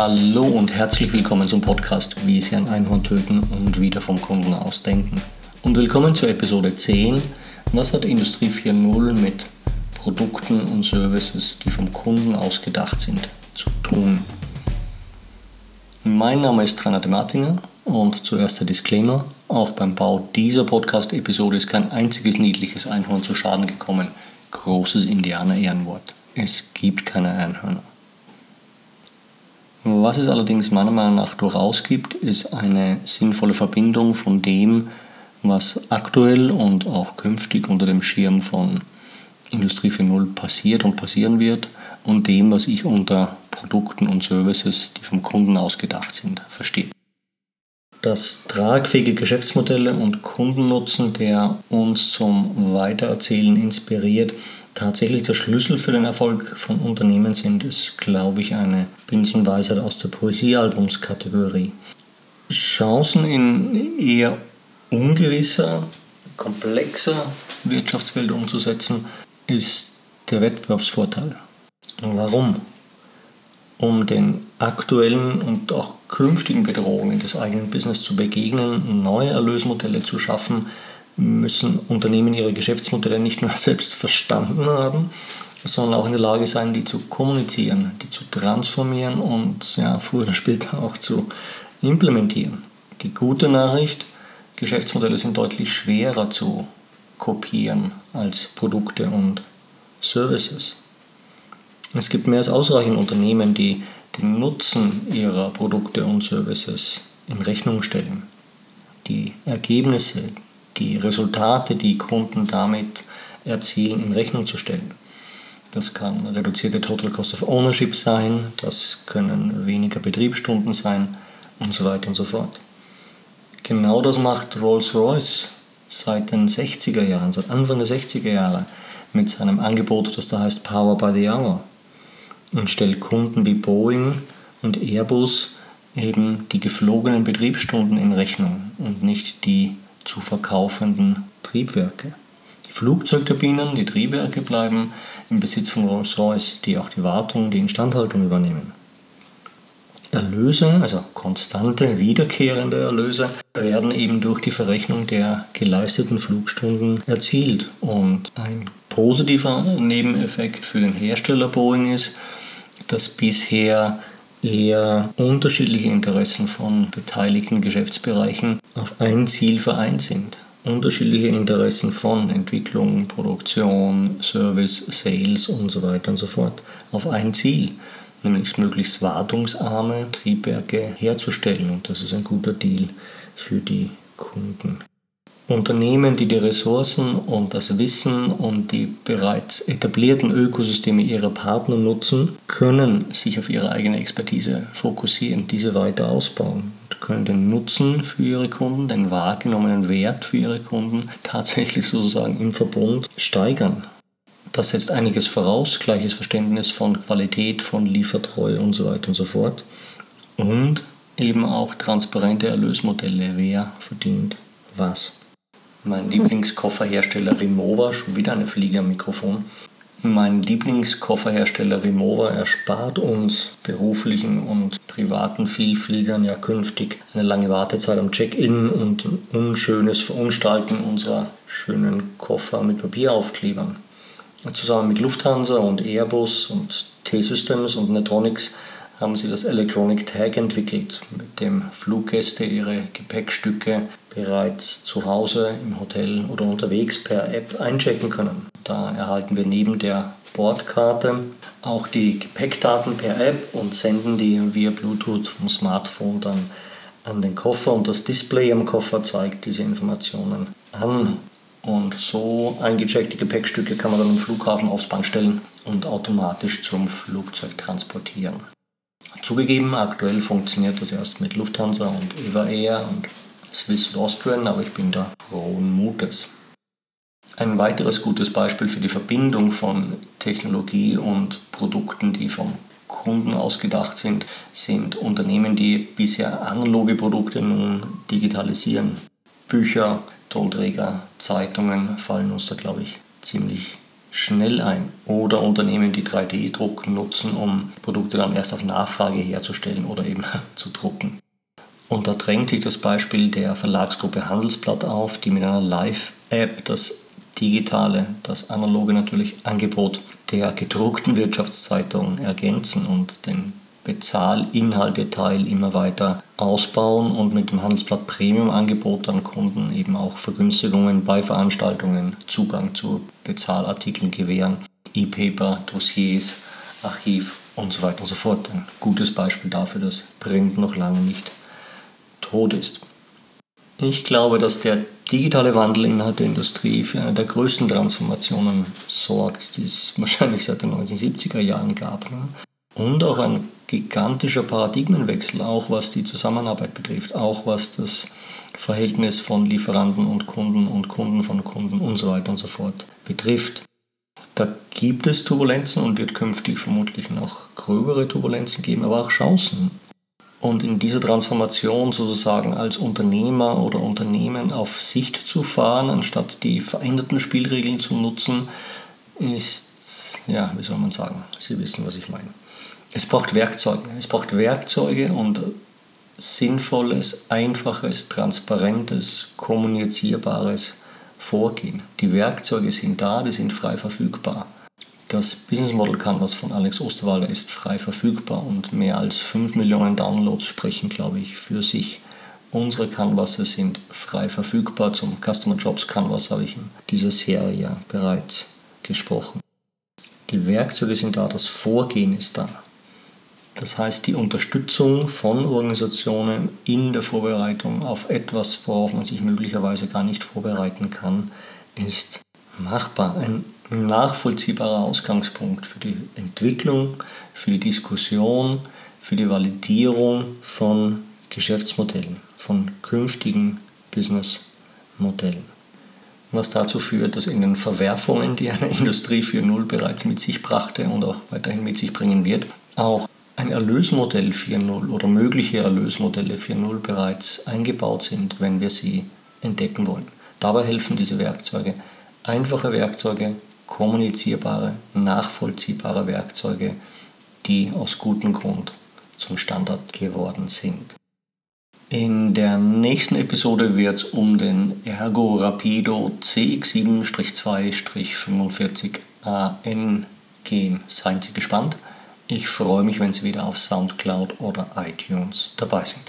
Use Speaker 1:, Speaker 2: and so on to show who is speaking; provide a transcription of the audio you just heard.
Speaker 1: Hallo und herzlich willkommen zum Podcast Wie Sie ein Einhorn töten und wieder vom Kunden ausdenken. Und willkommen zur Episode 10. Was hat Industrie 4.0 mit Produkten und Services, die vom Kunden ausgedacht sind, zu tun? Mein Name ist de Martinger und zuerst der Disclaimer. Auch beim Bau dieser Podcast-Episode ist kein einziges niedliches Einhorn zu Schaden gekommen. Großes Indianer-Ehrenwort. Es gibt keine Einhörner. Was es allerdings meiner Meinung nach durchaus gibt, ist eine sinnvolle Verbindung von dem, was aktuell und auch künftig unter dem Schirm von Industrie 4.0 passiert und passieren wird und dem, was ich unter Produkten und Services, die vom Kunden ausgedacht sind, verstehe. Das tragfähige Geschäftsmodelle und Kundennutzen, der uns zum Weitererzählen inspiriert, tatsächlich der Schlüssel für den Erfolg von Unternehmen sind, ist, glaube ich, eine Binsenweisheit aus der Poesiealbumskategorie. Chancen in eher ungewisser, komplexer Wirtschaftswelt umzusetzen, ist der Wettbewerbsvorteil. Warum? Um den aktuellen und auch künftigen Bedrohungen des eigenen Business zu begegnen, neue Erlösmodelle zu schaffen, müssen Unternehmen ihre Geschäftsmodelle nicht nur selbst verstanden haben, sondern auch in der Lage sein, die zu kommunizieren, die zu transformieren und ja, früher oder später auch zu implementieren. Die gute Nachricht, Geschäftsmodelle sind deutlich schwerer zu kopieren als Produkte und Services. Es gibt mehr als ausreichend Unternehmen, die den Nutzen ihrer Produkte und Services in Rechnung stellen. Die Ergebnisse, die Resultate, die Kunden damit erzielen, in Rechnung zu stellen. Das kann reduzierte Total Cost of Ownership sein, das können weniger Betriebsstunden sein und so weiter und so fort. Genau das macht Rolls-Royce seit den 60er Jahren, seit Anfang der 60er Jahre mit seinem Angebot, das da heißt Power by the Hour und stellt Kunden wie Boeing und Airbus eben die geflogenen Betriebsstunden in Rechnung und nicht die zu verkaufenden Triebwerke. Die Flugzeugturbinen, die Triebwerke bleiben im Besitz von Rolls-Royce, die auch die Wartung, die Instandhaltung übernehmen. Erlöse, also konstante, wiederkehrende Erlöse, werden eben durch die Verrechnung der geleisteten Flugstunden erzielt. Und ein positiver Nebeneffekt für den Hersteller Boeing ist, dass bisher eher unterschiedliche Interessen von beteiligten Geschäftsbereichen auf ein Ziel vereint sind. Unterschiedliche Interessen von Entwicklung, Produktion, Service, Sales und so weiter und so fort auf ein Ziel, nämlich möglichst wartungsarme Triebwerke herzustellen. Und das ist ein guter Deal für die Kunden. Unternehmen, die die Ressourcen und das Wissen und die bereits etablierten Ökosysteme ihrer Partner nutzen, können sich auf ihre eigene Expertise fokussieren, diese weiter ausbauen und können den Nutzen für ihre Kunden, den wahrgenommenen Wert für ihre Kunden tatsächlich sozusagen im Verbund steigern. Das setzt einiges voraus, gleiches Verständnis von Qualität, von Liefertreue und so weiter und so fort. Und eben auch transparente Erlösmodelle, wer verdient was. Mein Lieblingskofferhersteller Rimowa, schon wieder eine Fliege am Mikrofon. Mein Lieblingskofferhersteller Rimowa erspart uns beruflichen und privaten Vielfliegern ja künftig eine lange Wartezeit am Check-in und unschönes Verunstalten unserer schönen Koffer mit Papieraufklebern. Zusammen mit Lufthansa und Airbus und T-Systems und Netronics haben sie das Electronic Tag entwickelt, mit dem Fluggäste ihre Gepäckstücke bereits zu Hause, im Hotel oder unterwegs per App einchecken können. Da erhalten wir neben der Bordkarte auch die Gepäckdaten per App und senden die via Bluetooth vom Smartphone dann an den Koffer und das Display am Koffer zeigt diese Informationen an. Und so eingecheckte Gepäckstücke kann man dann im Flughafen aufs Band stellen und automatisch zum Flugzeug transportieren. Zugegeben, aktuell funktioniert das erst mit Lufthansa und Eva Air und Swiss und Austrian, aber ich bin da frohen Mutes. Ein weiteres gutes Beispiel für die Verbindung von Technologie und Produkten, die vom Kunden ausgedacht sind, sind Unternehmen, die bisher analoge Produkte nun digitalisieren. Bücher, Tonträger, Zeitungen fallen uns da, glaube ich, ziemlich schnell ein oder Unternehmen, die 3D-Druck nutzen, um Produkte dann erst auf Nachfrage herzustellen oder eben zu drucken. Und da drängt sich das Beispiel der Verlagsgruppe Handelsblatt auf, die mit einer Live-App das digitale, das analoge natürlich Angebot der gedruckten Wirtschaftszeitung ergänzen und den Bezahlinhalteteil immer weiter ausbauen und mit dem Handelsblatt Premium Angebot an Kunden eben auch Vergünstigungen bei Veranstaltungen, Zugang zu Bezahlartikeln gewähren, E-Paper, Dossiers, Archiv und so weiter und so fort. Ein gutes Beispiel dafür, dass Print noch lange nicht tot ist. Ich glaube, dass der digitale Wandel innerhalb der Industrie für eine der größten Transformationen sorgt, die es wahrscheinlich seit den 1970er Jahren gab. Und auch ein gigantischer Paradigmenwechsel, auch was die Zusammenarbeit betrifft, auch was das Verhältnis von Lieferanten und Kunden und Kunden von Kunden und so weiter und so fort betrifft. Da gibt es Turbulenzen und wird künftig vermutlich noch gröbere Turbulenzen geben, aber auch Chancen. Und in dieser Transformation sozusagen als Unternehmer oder Unternehmen auf Sicht zu fahren, anstatt die veränderten Spielregeln zu nutzen, ist, ja, wie soll man sagen, Sie wissen, was ich meine. Es braucht Werkzeuge. Es braucht Werkzeuge und sinnvolles, einfaches, transparentes, kommunizierbares Vorgehen. Die Werkzeuge sind da, die sind frei verfügbar. Das Business Model Canvas von Alex Osterwalder ist frei verfügbar und mehr als 5 Millionen Downloads sprechen, glaube ich, für sich. Unsere Canvases sind frei verfügbar. Zum Customer Jobs Canvas habe ich in dieser Serie bereits gesprochen. Die Werkzeuge sind da, das Vorgehen ist da. Das heißt, die Unterstützung von Organisationen in der Vorbereitung auf etwas, worauf man sich möglicherweise gar nicht vorbereiten kann, ist machbar. Ein nachvollziehbarer Ausgangspunkt für die Entwicklung, für die Diskussion, für die Validierung von Geschäftsmodellen, von künftigen Businessmodellen. Was dazu führt, dass in den Verwerfungen, die eine Industrie 4.0 bereits mit sich brachte und auch weiterhin mit sich bringen wird, auch ein Erlösmodell 4.0 oder mögliche Erlösmodelle 4.0 bereits eingebaut sind, wenn wir sie entdecken wollen. Dabei helfen diese Werkzeuge. Einfache Werkzeuge, kommunizierbare, nachvollziehbare Werkzeuge, die aus gutem Grund zum Standard geworden sind. In der nächsten Episode wird es um den Ergo Rapido CX7-2-45AN gehen. Seien Sie gespannt. Ich freue mich, wenn Sie wieder auf SoundCloud oder iTunes dabei sind.